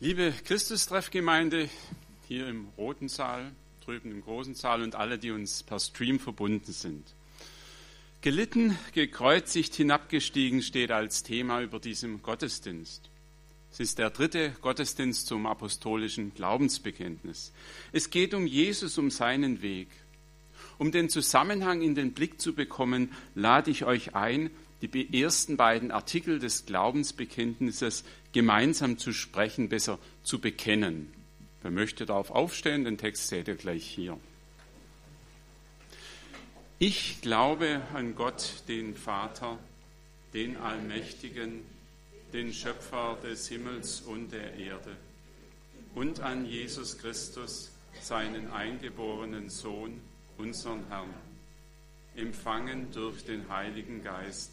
Liebe Christustreffgemeinde hier im Roten Saal, drüben im Großen Saal und alle, die uns per Stream verbunden sind. Gelitten, gekreuzigt, hinabgestiegen steht als Thema über diesem Gottesdienst. Es ist der dritte Gottesdienst zum apostolischen Glaubensbekenntnis. Es geht um Jesus, um seinen Weg. Um den Zusammenhang in den Blick zu bekommen, lade ich euch ein, die ersten beiden Artikel des Glaubensbekenntnisses gemeinsam zu sprechen, besser zu bekennen. Wer möchte darauf aufstehen, den Text seht ihr gleich hier. Ich glaube an Gott, den Vater, den Allmächtigen, den Schöpfer des Himmels und der Erde, und an Jesus Christus, seinen eingeborenen Sohn, unseren Herrn, empfangen durch den Heiligen Geist,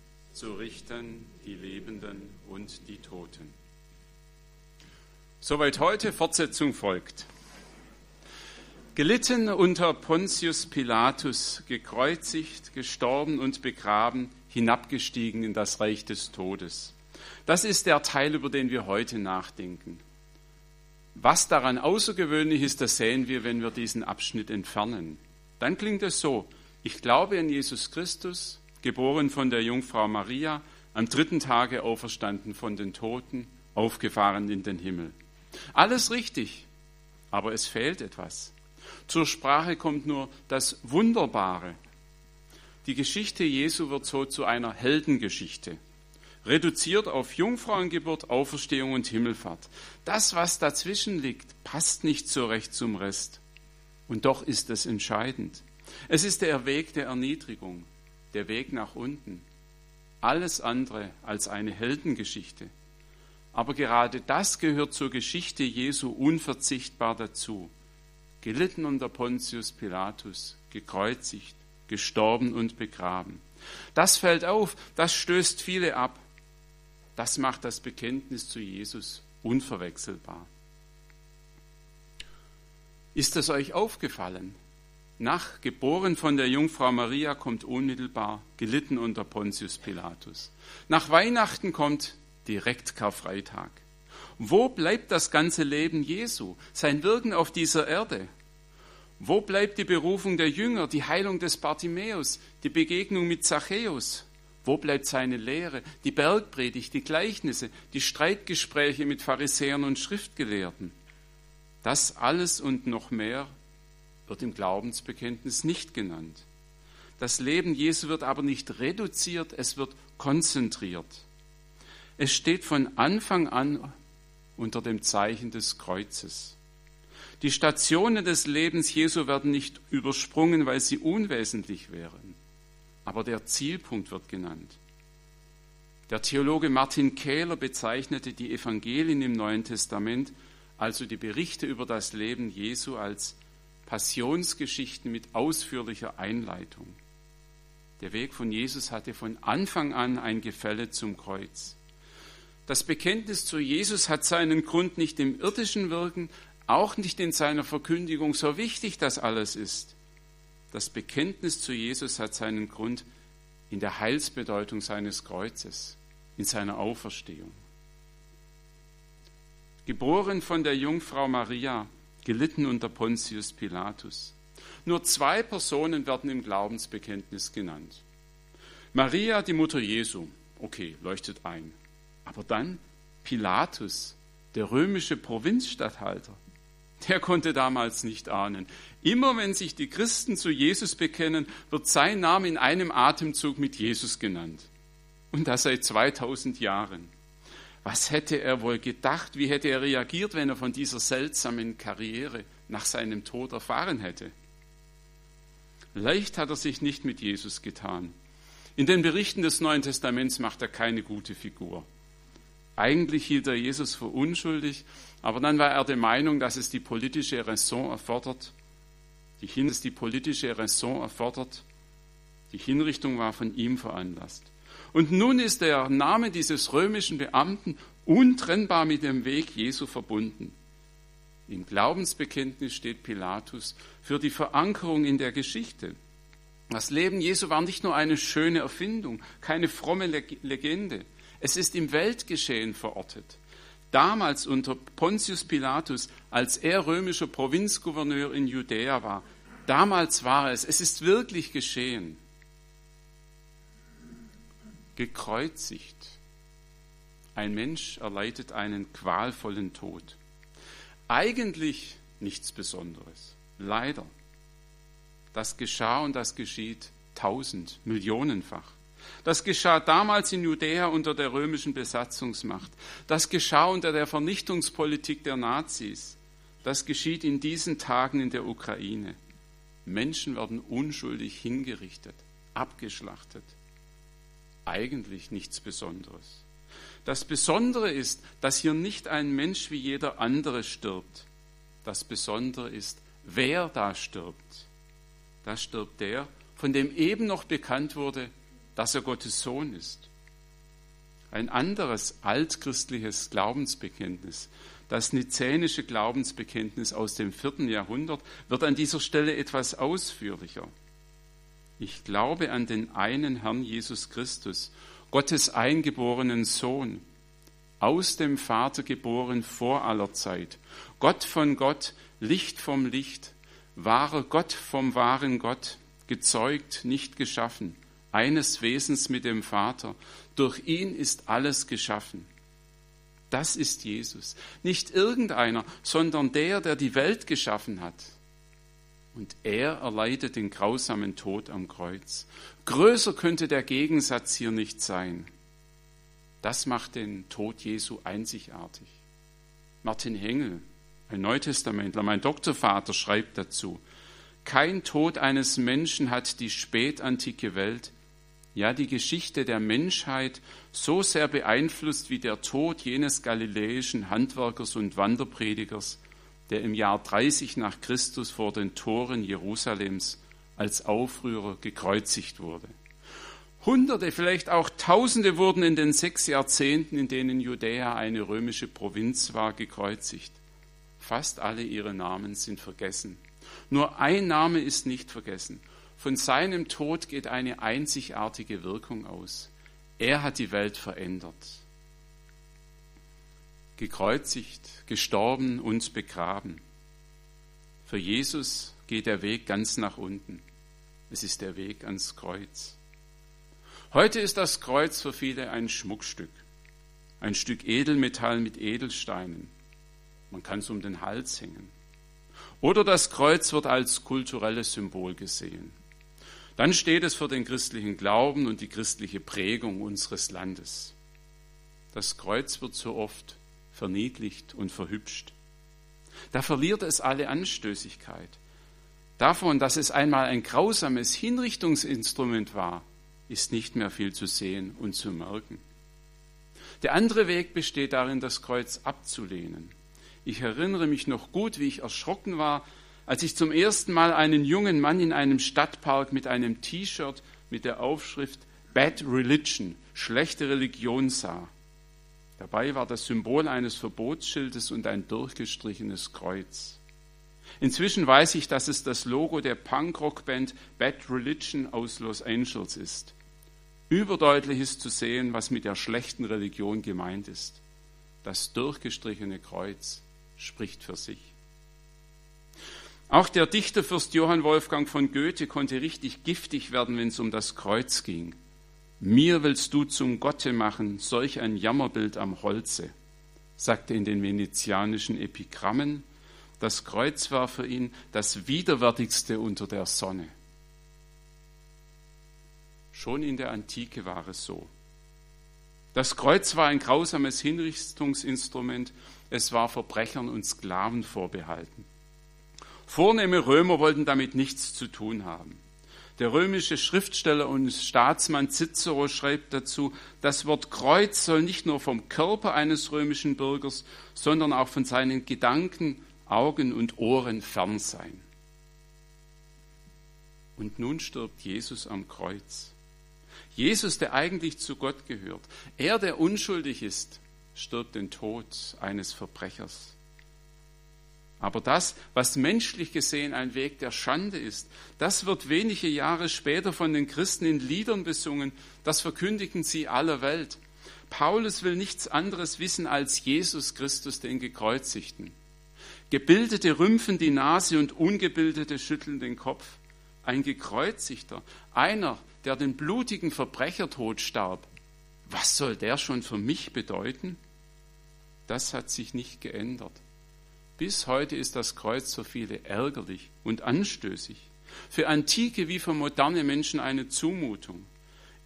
zu richten die Lebenden und die Toten. Soweit heute, Fortsetzung folgt. Gelitten unter Pontius Pilatus, gekreuzigt, gestorben und begraben, hinabgestiegen in das Reich des Todes. Das ist der Teil, über den wir heute nachdenken. Was daran außergewöhnlich ist, das sehen wir, wenn wir diesen Abschnitt entfernen. Dann klingt es so, ich glaube an Jesus Christus, geboren von der Jungfrau Maria, am dritten Tage auferstanden von den Toten, aufgefahren in den Himmel. Alles richtig, aber es fehlt etwas. Zur Sprache kommt nur das Wunderbare. Die Geschichte Jesu wird so zu einer Heldengeschichte, reduziert auf Jungfrauengeburt, Auferstehung und Himmelfahrt. Das, was dazwischen liegt, passt nicht so recht zum Rest. Und doch ist es entscheidend. Es ist der Weg der Erniedrigung, der Weg nach unten. Alles andere als eine Heldengeschichte. Aber gerade das gehört zur Geschichte Jesu unverzichtbar dazu. Gelitten unter Pontius Pilatus, gekreuzigt, gestorben und begraben. Das fällt auf, das stößt viele ab. Das macht das Bekenntnis zu Jesus unverwechselbar. Ist es euch aufgefallen? Nach, geboren von der Jungfrau Maria, kommt unmittelbar, gelitten unter Pontius Pilatus. Nach Weihnachten kommt direkt Karfreitag. Wo bleibt das ganze Leben Jesu, sein Wirken auf dieser Erde? Wo bleibt die Berufung der Jünger, die Heilung des Bartimäus, die Begegnung mit Zachäus? Wo bleibt seine Lehre, die Bergpredigt, die Gleichnisse, die Streitgespräche mit Pharisäern und Schriftgelehrten? Das alles und noch mehr wird im Glaubensbekenntnis nicht genannt. Das Leben Jesu wird aber nicht reduziert, es wird konzentriert. Es steht von Anfang an unter dem Zeichen des Kreuzes. Die Stationen des Lebens Jesu werden nicht übersprungen, weil sie unwesentlich wären. Aber der Zielpunkt wird genannt. Der Theologe Martin Kähler bezeichnete die Evangelien im Neuen Testament, also die Berichte über das Leben Jesu, als Passionsgeschichten mit ausführlicher Einleitung. Der Weg von Jesus hatte von Anfang an ein Gefälle zum Kreuz. Das Bekenntnis zu Jesus hat seinen Grund nicht im irdischen Wirken, auch nicht in seiner Verkündigung, so wichtig das alles ist. Das Bekenntnis zu Jesus hat seinen Grund in der Heilsbedeutung seines Kreuzes, in seiner Auferstehung. Geboren von der Jungfrau Maria, gelitten unter Pontius Pilatus. Nur zwei Personen werden im Glaubensbekenntnis genannt. Maria, die Mutter Jesu, okay, leuchtet ein. Aber dann Pilatus, der römische Provinzstatthalter. Der konnte damals nicht ahnen. Immer wenn sich die Christen zu Jesus bekennen, wird sein Name in einem Atemzug mit Jesus genannt. Und das seit 2000 Jahren. Was hätte er wohl gedacht? Wie hätte er reagiert, wenn er von dieser seltsamen Karriere nach seinem Tod erfahren hätte? Leicht hat er sich nicht mit Jesus getan. In den Berichten des Neuen Testaments macht er keine gute Figur. Eigentlich hielt er Jesus für unschuldig, aber dann war er der Meinung, dass es die politische Raison erfordert. Die Hinrichtung war von ihm veranlasst. Und nun ist der Name dieses römischen Beamten untrennbar mit dem Weg Jesu verbunden. Im Glaubensbekenntnis steht Pilatus für die Verankerung in der Geschichte. Das Leben Jesu war nicht nur eine schöne Erfindung, keine fromme Legende. Es ist im Weltgeschehen verortet. Damals unter Pontius Pilatus, als er römischer Provinzgouverneur in Judäa war, damals war es, es ist wirklich geschehen. Gekreuzigt. Ein Mensch erleidet einen qualvollen Tod. Eigentlich nichts Besonderes. Leider. Das geschah und das geschieht tausend, millionenfach. Das geschah damals in Judäa unter der römischen Besatzungsmacht. Das geschah unter der Vernichtungspolitik der Nazis. Das geschieht in diesen Tagen in der Ukraine. Menschen werden unschuldig hingerichtet, abgeschlachtet. Eigentlich nichts Besonderes. Das Besondere ist, dass hier nicht ein Mensch wie jeder andere stirbt. Das Besondere ist, wer da stirbt. Da stirbt der, von dem eben noch bekannt wurde, dass er Gottes Sohn ist. Ein anderes altchristliches Glaubensbekenntnis, das nizänische Glaubensbekenntnis aus dem vierten Jahrhundert, wird an dieser Stelle etwas ausführlicher. Ich glaube an den einen Herrn Jesus Christus, Gottes eingeborenen Sohn, aus dem Vater geboren vor aller Zeit, Gott von Gott, Licht vom Licht, wahrer Gott vom wahren Gott, gezeugt, nicht geschaffen, eines Wesens mit dem Vater. Durch ihn ist alles geschaffen. Das ist Jesus. Nicht irgendeiner, sondern der, der die Welt geschaffen hat. Und er erleidet den grausamen Tod am Kreuz. Größer könnte der Gegensatz hier nicht sein. Das macht den Tod Jesu einzigartig. Martin Hengel, ein Neutestamentler, mein Doktorvater, schreibt dazu, kein Tod eines Menschen hat die spätantike Welt, ja die Geschichte der Menschheit so sehr beeinflusst wie der Tod jenes galiläischen Handwerkers und Wanderpredigers, der im Jahr 30 nach Christus vor den Toren Jerusalems als Aufrührer gekreuzigt wurde. Hunderte, vielleicht auch Tausende wurden in den sechs Jahrzehnten, in denen Judäa eine römische Provinz war, gekreuzigt. Fast alle ihre Namen sind vergessen. Nur ein Name ist nicht vergessen. Von seinem Tod geht eine einzigartige Wirkung aus. Er hat die Welt verändert. Gekreuzigt, gestorben und begraben. Für Jesus geht der Weg ganz nach unten. Es ist der Weg ans Kreuz. Heute ist das Kreuz für viele ein Schmuckstück, ein Stück Edelmetall mit Edelsteinen. Man kann es um den Hals hängen. Oder das Kreuz wird als kulturelles Symbol gesehen. Dann steht es für den christlichen Glauben und die christliche Prägung unseres Landes. Das Kreuz wird so oft verniedlicht und verhübscht. Da verliert es alle Anstößigkeit. Davon, dass es einmal ein grausames Hinrichtungsinstrument war, ist nicht mehr viel zu sehen und zu merken. Der andere Weg besteht darin, das Kreuz abzulehnen ich erinnere mich noch gut, wie ich erschrocken war, als ich zum ersten Mal einen jungen Mann in einem Stadtpark mit einem T-Shirt mit der Aufschrift Bad Religion, schlechte Religion sah. Dabei war das Symbol eines Verbotsschildes und ein durchgestrichenes Kreuz. Inzwischen weiß ich, dass es das Logo der Punkrock-Band Bad Religion aus Los Angeles ist. Überdeutlich ist zu sehen, was mit der schlechten Religion gemeint ist. Das durchgestrichene Kreuz spricht für sich. Auch der Dichterfürst Johann Wolfgang von Goethe konnte richtig giftig werden, wenn es um das Kreuz ging. Mir willst du zum Gotte machen, solch ein Jammerbild am Holze, sagte in den venezianischen Epigrammen. Das Kreuz war für ihn das widerwärtigste unter der Sonne. Schon in der Antike war es so. Das Kreuz war ein grausames Hinrichtungsinstrument, es war Verbrechern und Sklaven vorbehalten. Vornehme Römer wollten damit nichts zu tun haben. Der römische Schriftsteller und Staatsmann Cicero schreibt dazu, das Wort Kreuz soll nicht nur vom Körper eines römischen Bürgers, sondern auch von seinen Gedanken, Augen und Ohren fern sein. Und nun stirbt Jesus am Kreuz. Jesus, der eigentlich zu Gott gehört, er, der unschuldig ist, stirbt den Tod eines Verbrechers. Aber das, was menschlich gesehen ein Weg der Schande ist, das wird wenige Jahre später von den Christen in Liedern besungen, das verkündigen sie aller Welt. Paulus will nichts anderes wissen als Jesus Christus, den Gekreuzigten. Gebildete rümpfen die Nase und ungebildete schütteln den Kopf. Ein Gekreuzigter, einer, der den blutigen Verbrechertod starb, was soll der schon für mich bedeuten? Das hat sich nicht geändert. Bis heute ist das Kreuz für viele ärgerlich und anstößig. Für antike wie für moderne Menschen eine Zumutung.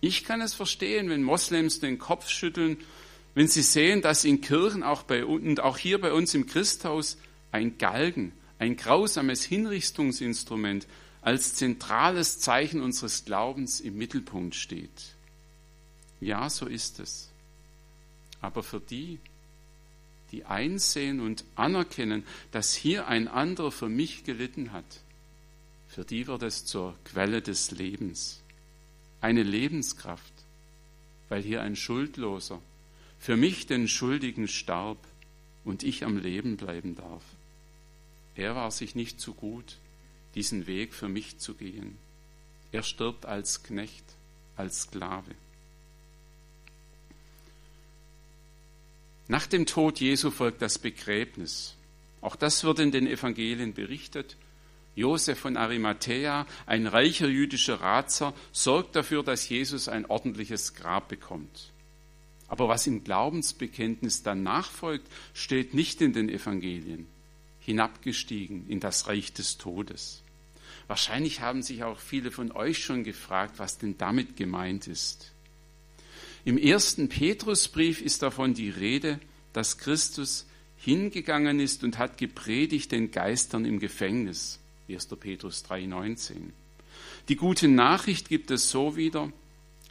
Ich kann es verstehen, wenn Moslems den Kopf schütteln, wenn sie sehen, dass in Kirchen auch bei, und auch hier bei uns im Christhaus ein Galgen, ein grausames Hinrichtungsinstrument als zentrales Zeichen unseres Glaubens im Mittelpunkt steht. Ja, so ist es. Aber für die, die einsehen und anerkennen, dass hier ein anderer für mich gelitten hat, für die wird es zur Quelle des Lebens, eine Lebenskraft, weil hier ein Schuldloser für mich den Schuldigen starb und ich am Leben bleiben darf. Er war sich nicht zu gut, diesen Weg für mich zu gehen. Er stirbt als Knecht, als Sklave. Nach dem Tod Jesu folgt das Begräbnis. Auch das wird in den Evangelien berichtet. Josef von Arimathea, ein reicher jüdischer Ratsherr, sorgt dafür, dass Jesus ein ordentliches Grab bekommt. Aber was im Glaubensbekenntnis danach folgt, steht nicht in den Evangelien. Hinabgestiegen in das Reich des Todes. Wahrscheinlich haben sich auch viele von euch schon gefragt, was denn damit gemeint ist. Im ersten Petrusbrief ist davon die Rede, dass Christus hingegangen ist und hat gepredigt den Geistern im Gefängnis. 1. Petrus 3,19. Die gute Nachricht gibt es so wieder.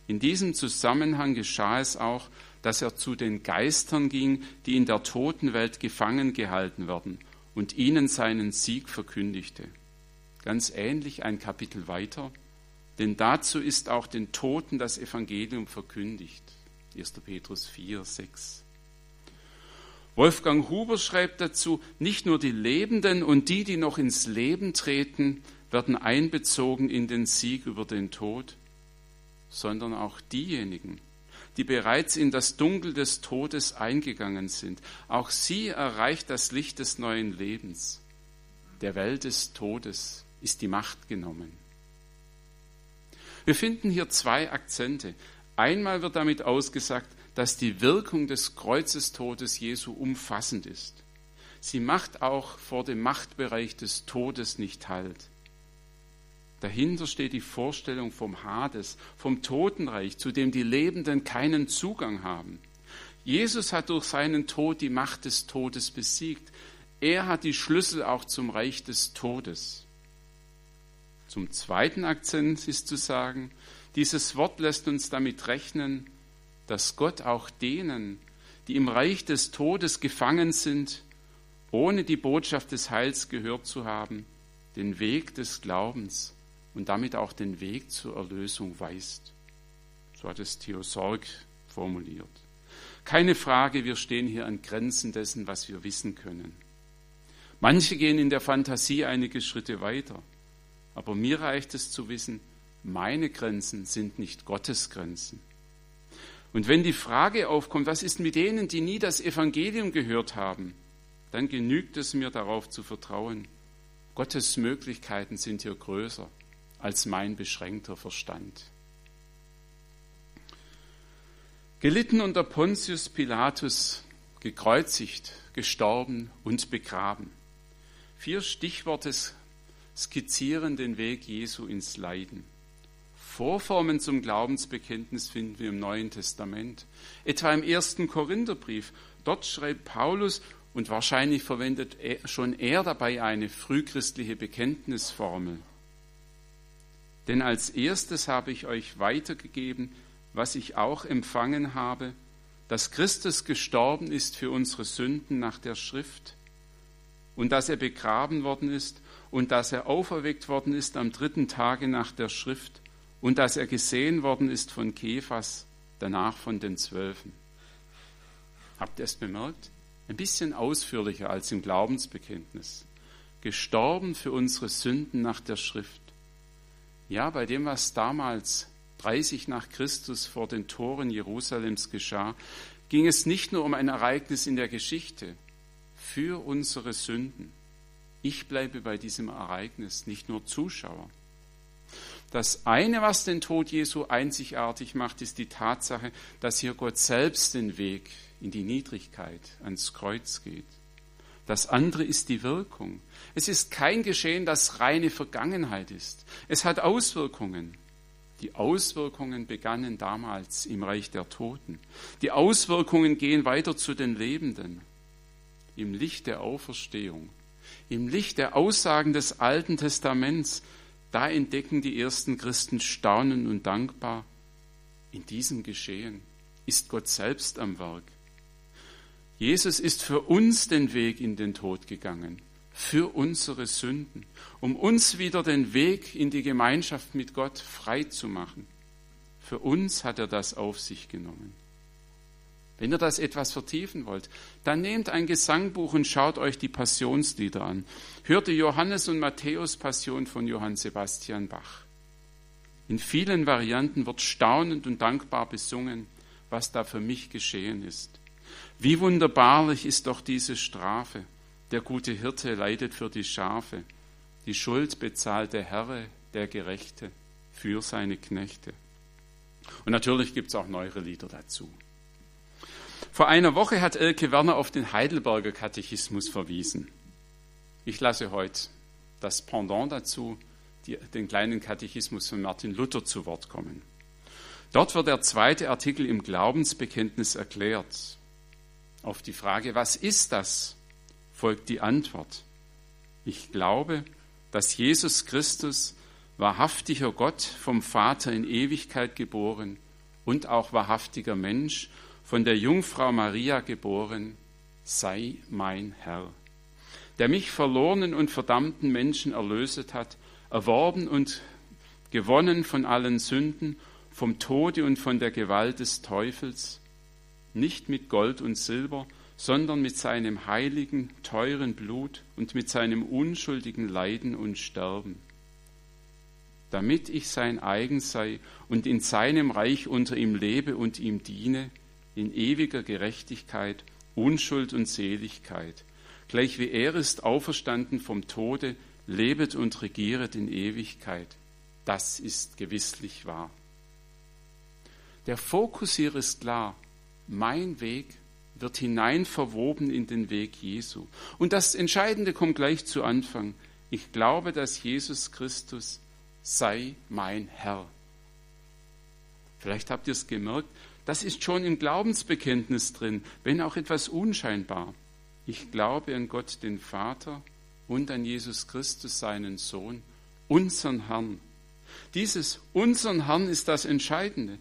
In diesem Zusammenhang geschah es auch, dass er zu den Geistern ging, die in der Totenwelt gefangen gehalten werden, und ihnen seinen Sieg verkündigte. Ganz ähnlich ein Kapitel weiter. Denn dazu ist auch den Toten das Evangelium verkündigt. 1. Petrus 4, 6. Wolfgang Huber schreibt dazu, nicht nur die Lebenden und die, die noch ins Leben treten, werden einbezogen in den Sieg über den Tod, sondern auch diejenigen, die bereits in das Dunkel des Todes eingegangen sind. Auch sie erreicht das Licht des neuen Lebens. Der Welt des Todes ist die Macht genommen. Wir finden hier zwei Akzente. Einmal wird damit ausgesagt, dass die Wirkung des Kreuzestodes Jesu umfassend ist. Sie macht auch vor dem Machtbereich des Todes nicht Halt. Dahinter steht die Vorstellung vom Hades, vom Totenreich, zu dem die Lebenden keinen Zugang haben. Jesus hat durch seinen Tod die Macht des Todes besiegt. Er hat die Schlüssel auch zum Reich des Todes. Zum zweiten Akzent ist zu sagen, dieses Wort lässt uns damit rechnen, dass Gott auch denen, die im Reich des Todes gefangen sind, ohne die Botschaft des Heils gehört zu haben, den Weg des Glaubens und damit auch den Weg zur Erlösung weist. So hat es Theo Sorg formuliert. Keine Frage, wir stehen hier an Grenzen dessen, was wir wissen können. Manche gehen in der Fantasie einige Schritte weiter. Aber mir reicht es zu wissen, meine Grenzen sind nicht Gottes Grenzen. Und wenn die Frage aufkommt, was ist mit denen, die nie das Evangelium gehört haben, dann genügt es mir darauf zu vertrauen, Gottes Möglichkeiten sind hier größer als mein beschränkter Verstand. Gelitten unter Pontius Pilatus, gekreuzigt, gestorben und begraben. Vier Stichworte skizzieren den Weg Jesu ins Leiden. Vorformen zum Glaubensbekenntnis finden wir im Neuen Testament, etwa im ersten Korintherbrief. Dort schreibt Paulus, und wahrscheinlich verwendet er, schon er dabei eine frühchristliche Bekenntnisformel. Denn als erstes habe ich euch weitergegeben, was ich auch empfangen habe, dass Christus gestorben ist für unsere Sünden nach der Schrift und dass er begraben worden ist und dass er auferweckt worden ist am dritten Tage nach der Schrift und dass er gesehen worden ist von Kephas, danach von den Zwölfen. Habt ihr es bemerkt? Ein bisschen ausführlicher als im Glaubensbekenntnis. Gestorben für unsere Sünden nach der Schrift. Ja, bei dem, was damals 30 nach Christus vor den Toren Jerusalems geschah, ging es nicht nur um ein Ereignis in der Geschichte, für unsere Sünden. Ich bleibe bei diesem Ereignis nicht nur Zuschauer. Das eine, was den Tod Jesu einzigartig macht, ist die Tatsache, dass hier Gott selbst den Weg in die Niedrigkeit ans Kreuz geht. Das andere ist die Wirkung. Es ist kein Geschehen, das reine Vergangenheit ist. Es hat Auswirkungen. Die Auswirkungen begannen damals im Reich der Toten. Die Auswirkungen gehen weiter zu den Lebenden. Im Licht der Auferstehung, im Licht der Aussagen des Alten Testaments, da entdecken die ersten Christen staunend und dankbar, in diesem Geschehen ist Gott selbst am Werk. Jesus ist für uns den Weg in den Tod gegangen, für unsere Sünden, um uns wieder den Weg in die Gemeinschaft mit Gott frei zu machen. Für uns hat er das auf sich genommen. Wenn ihr das etwas vertiefen wollt, dann nehmt ein Gesangbuch und schaut euch die Passionslieder an. Hört die Johannes und Matthäus Passion von Johann Sebastian Bach. In vielen Varianten wird staunend und dankbar besungen, was da für mich geschehen ist. Wie wunderbarlich ist doch diese Strafe. Der gute Hirte leidet für die Schafe. Die Schuld bezahlt der Herr, der Gerechte, für seine Knechte. Und natürlich gibt es auch neuere Lieder dazu. Vor einer Woche hat Elke Werner auf den Heidelberger Katechismus verwiesen. Ich lasse heute das Pendant dazu, die, den kleinen Katechismus von Martin Luther zu Wort kommen. Dort wird der zweite Artikel im Glaubensbekenntnis erklärt. Auf die Frage, was ist das, folgt die Antwort. Ich glaube, dass Jesus Christus, wahrhaftiger Gott, vom Vater in Ewigkeit geboren und auch wahrhaftiger Mensch, von der Jungfrau Maria geboren, sei mein Herr, der mich verlorenen und verdammten Menschen erlöset hat, erworben und gewonnen von allen Sünden, vom Tode und von der Gewalt des Teufels, nicht mit Gold und Silber, sondern mit seinem heiligen, teuren Blut und mit seinem unschuldigen Leiden und Sterben, damit ich sein eigen sei und in seinem Reich unter ihm lebe und ihm diene, in ewiger Gerechtigkeit, Unschuld und Seligkeit, gleich wie er ist auferstanden vom Tode, lebet und regieret in Ewigkeit. Das ist gewisslich wahr. Der Fokus hier ist klar. Mein Weg wird hinein verwoben in den Weg Jesu. Und das Entscheidende kommt gleich zu Anfang. Ich glaube, dass Jesus Christus sei mein Herr. Vielleicht habt ihr es gemerkt, das ist schon im Glaubensbekenntnis drin, wenn auch etwas unscheinbar. Ich glaube an Gott, den Vater, und an Jesus Christus, seinen Sohn, unseren Herrn. Dieses unseren Herrn ist das Entscheidende.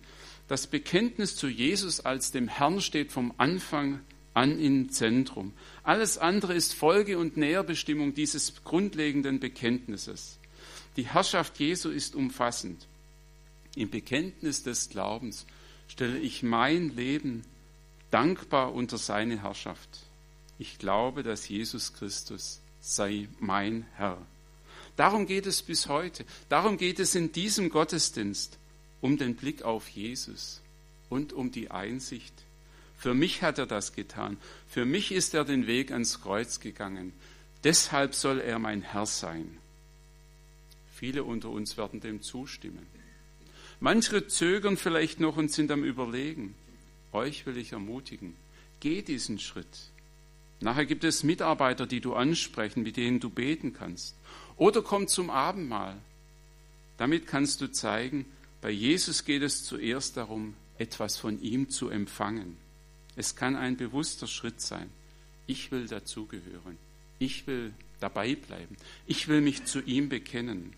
Das Bekenntnis zu Jesus als dem Herrn steht vom Anfang an im Zentrum. Alles andere ist Folge und Näherbestimmung dieses grundlegenden Bekenntnisses. Die Herrschaft Jesu ist umfassend. Im Bekenntnis des Glaubens stelle ich mein Leben dankbar unter seine Herrschaft. Ich glaube, dass Jesus Christus sei mein Herr. Darum geht es bis heute. Darum geht es in diesem Gottesdienst um den Blick auf Jesus und um die Einsicht. Für mich hat er das getan. Für mich ist er den Weg ans Kreuz gegangen. Deshalb soll er mein Herr sein. Viele unter uns werden dem zustimmen. Manche zögern vielleicht noch und sind am Überlegen. Euch will ich ermutigen. Geh diesen Schritt. Nachher gibt es Mitarbeiter, die du ansprechen, mit denen du beten kannst. Oder komm zum Abendmahl. Damit kannst du zeigen, bei Jesus geht es zuerst darum, etwas von ihm zu empfangen. Es kann ein bewusster Schritt sein. Ich will dazugehören. Ich will dabei bleiben. Ich will mich zu ihm bekennen.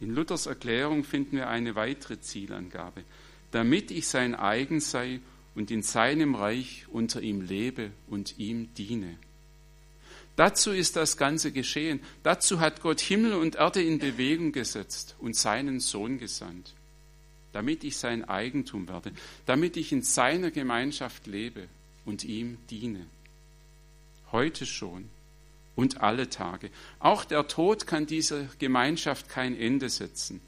In Luthers Erklärung finden wir eine weitere Zielangabe. Damit ich sein eigen sei und in seinem Reich unter ihm lebe und ihm diene. Dazu ist das Ganze geschehen. Dazu hat Gott Himmel und Erde in Bewegung gesetzt und seinen Sohn gesandt, damit ich sein Eigentum werde, damit ich in seiner Gemeinschaft lebe und ihm diene. Heute schon und alle Tage. Auch der Tod kann dieser Gemeinschaft kein Ende setzen.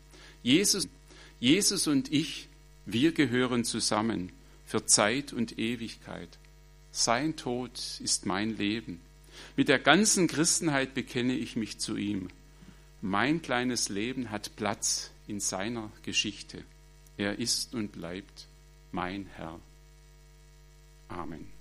Jesus, Jesus und ich, wir gehören zusammen für Zeit und Ewigkeit. Sein Tod ist mein Leben. Mit der ganzen Christenheit bekenne ich mich zu ihm. Mein kleines Leben hat Platz in seiner Geschichte. Er ist und bleibt mein Herr. Amen.